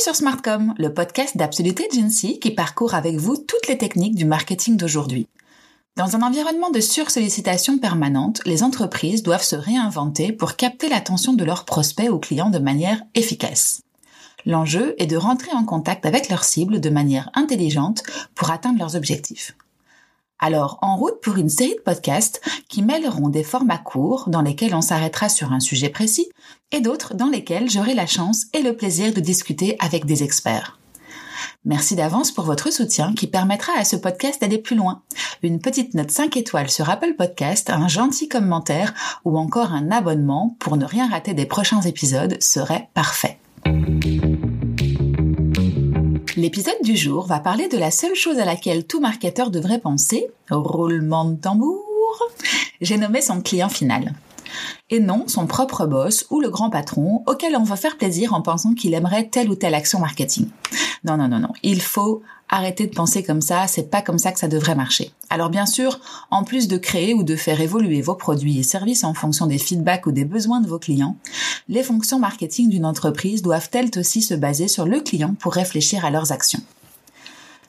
sur Smartcom, le podcast d'Absolute Agency qui parcourt avec vous toutes les techniques du marketing d'aujourd'hui. Dans un environnement de sursollicitation permanente, les entreprises doivent se réinventer pour capter l'attention de leurs prospects ou clients de manière efficace. L'enjeu est de rentrer en contact avec leurs cibles de manière intelligente pour atteindre leurs objectifs. Alors, en route pour une série de podcasts qui mêleront des formats courts dans lesquels on s'arrêtera sur un sujet précis et d'autres dans lesquels j'aurai la chance et le plaisir de discuter avec des experts. Merci d'avance pour votre soutien qui permettra à ce podcast d'aller plus loin. Une petite note 5 étoiles sur Apple Podcast, un gentil commentaire ou encore un abonnement pour ne rien rater des prochains épisodes serait parfait. L'épisode du jour va parler de la seule chose à laquelle tout marketeur devrait penser, roulement de tambour. J'ai nommé son client final. Et non son propre boss ou le grand patron auquel on va faire plaisir en pensant qu'il aimerait telle ou telle action marketing. Non, non, non, non. Il faut arrêter de penser comme ça, c'est pas comme ça que ça devrait marcher. Alors bien sûr, en plus de créer ou de faire évoluer vos produits et services en fonction des feedbacks ou des besoins de vos clients, les fonctions marketing d'une entreprise doivent elles aussi se baser sur le client pour réfléchir à leurs actions.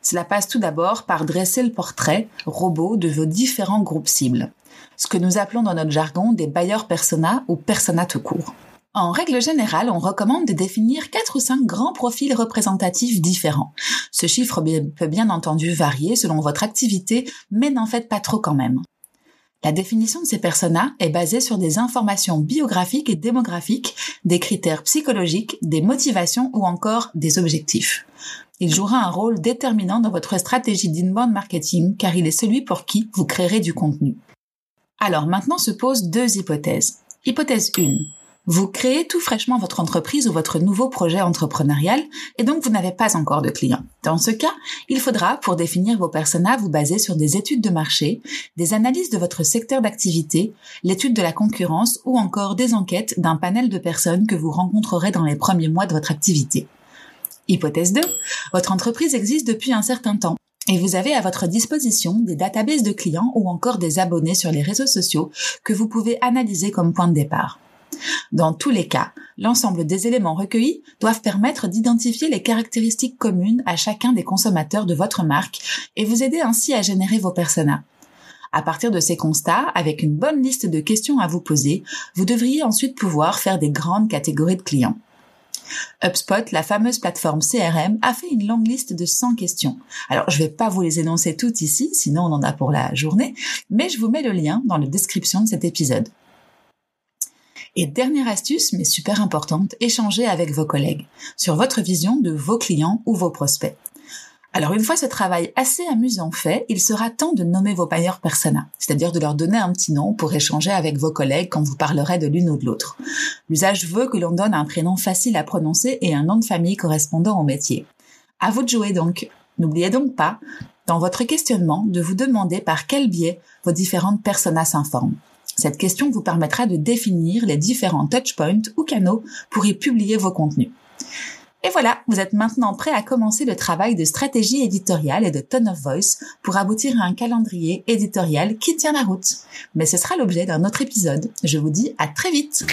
Cela passe tout d'abord par dresser le portrait robot de vos différents groupes cibles, ce que nous appelons dans notre jargon des bailleurs persona ou persona tout court. En règle générale, on recommande de définir quatre ou cinq grands profils représentatifs différents. Ce chiffre peut bien entendu varier selon votre activité, mais n'en faites pas trop quand même. La définition de ces personas est basée sur des informations biographiques et démographiques, des critères psychologiques, des motivations ou encore des objectifs. Il jouera un rôle déterminant dans votre stratégie d'inbound marketing car il est celui pour qui vous créerez du contenu. Alors maintenant se posent deux hypothèses. Hypothèse 1. Vous créez tout fraîchement votre entreprise ou votre nouveau projet entrepreneurial et donc vous n'avez pas encore de clients. Dans ce cas, il faudra, pour définir vos personas, vous baser sur des études de marché, des analyses de votre secteur d'activité, l'étude de la concurrence ou encore des enquêtes d'un panel de personnes que vous rencontrerez dans les premiers mois de votre activité. Hypothèse 2. Votre entreprise existe depuis un certain temps et vous avez à votre disposition des databases de clients ou encore des abonnés sur les réseaux sociaux que vous pouvez analyser comme point de départ. Dans tous les cas, l'ensemble des éléments recueillis doivent permettre d'identifier les caractéristiques communes à chacun des consommateurs de votre marque et vous aider ainsi à générer vos personas. À partir de ces constats, avec une bonne liste de questions à vous poser, vous devriez ensuite pouvoir faire des grandes catégories de clients. HubSpot, la fameuse plateforme CRM, a fait une longue liste de 100 questions. Alors, je ne vais pas vous les énoncer toutes ici, sinon on en a pour la journée, mais je vous mets le lien dans la description de cet épisode. Et dernière astuce, mais super importante, échangez avec vos collègues sur votre vision de vos clients ou vos prospects. Alors une fois ce travail assez amusant fait, il sera temps de nommer vos payeurs persona, c'est-à-dire de leur donner un petit nom pour échanger avec vos collègues quand vous parlerez de l'une ou de l'autre. L'usage veut que l'on donne un prénom facile à prononcer et un nom de famille correspondant au métier. À vous de jouer donc. N'oubliez donc pas, dans votre questionnement, de vous demander par quel biais vos différentes personas s'informent. Cette question vous permettra de définir les différents touchpoints ou canaux pour y publier vos contenus. Et voilà, vous êtes maintenant prêt à commencer le travail de stratégie éditoriale et de tone of voice pour aboutir à un calendrier éditorial qui tient la route. Mais ce sera l'objet d'un autre épisode. Je vous dis à très vite.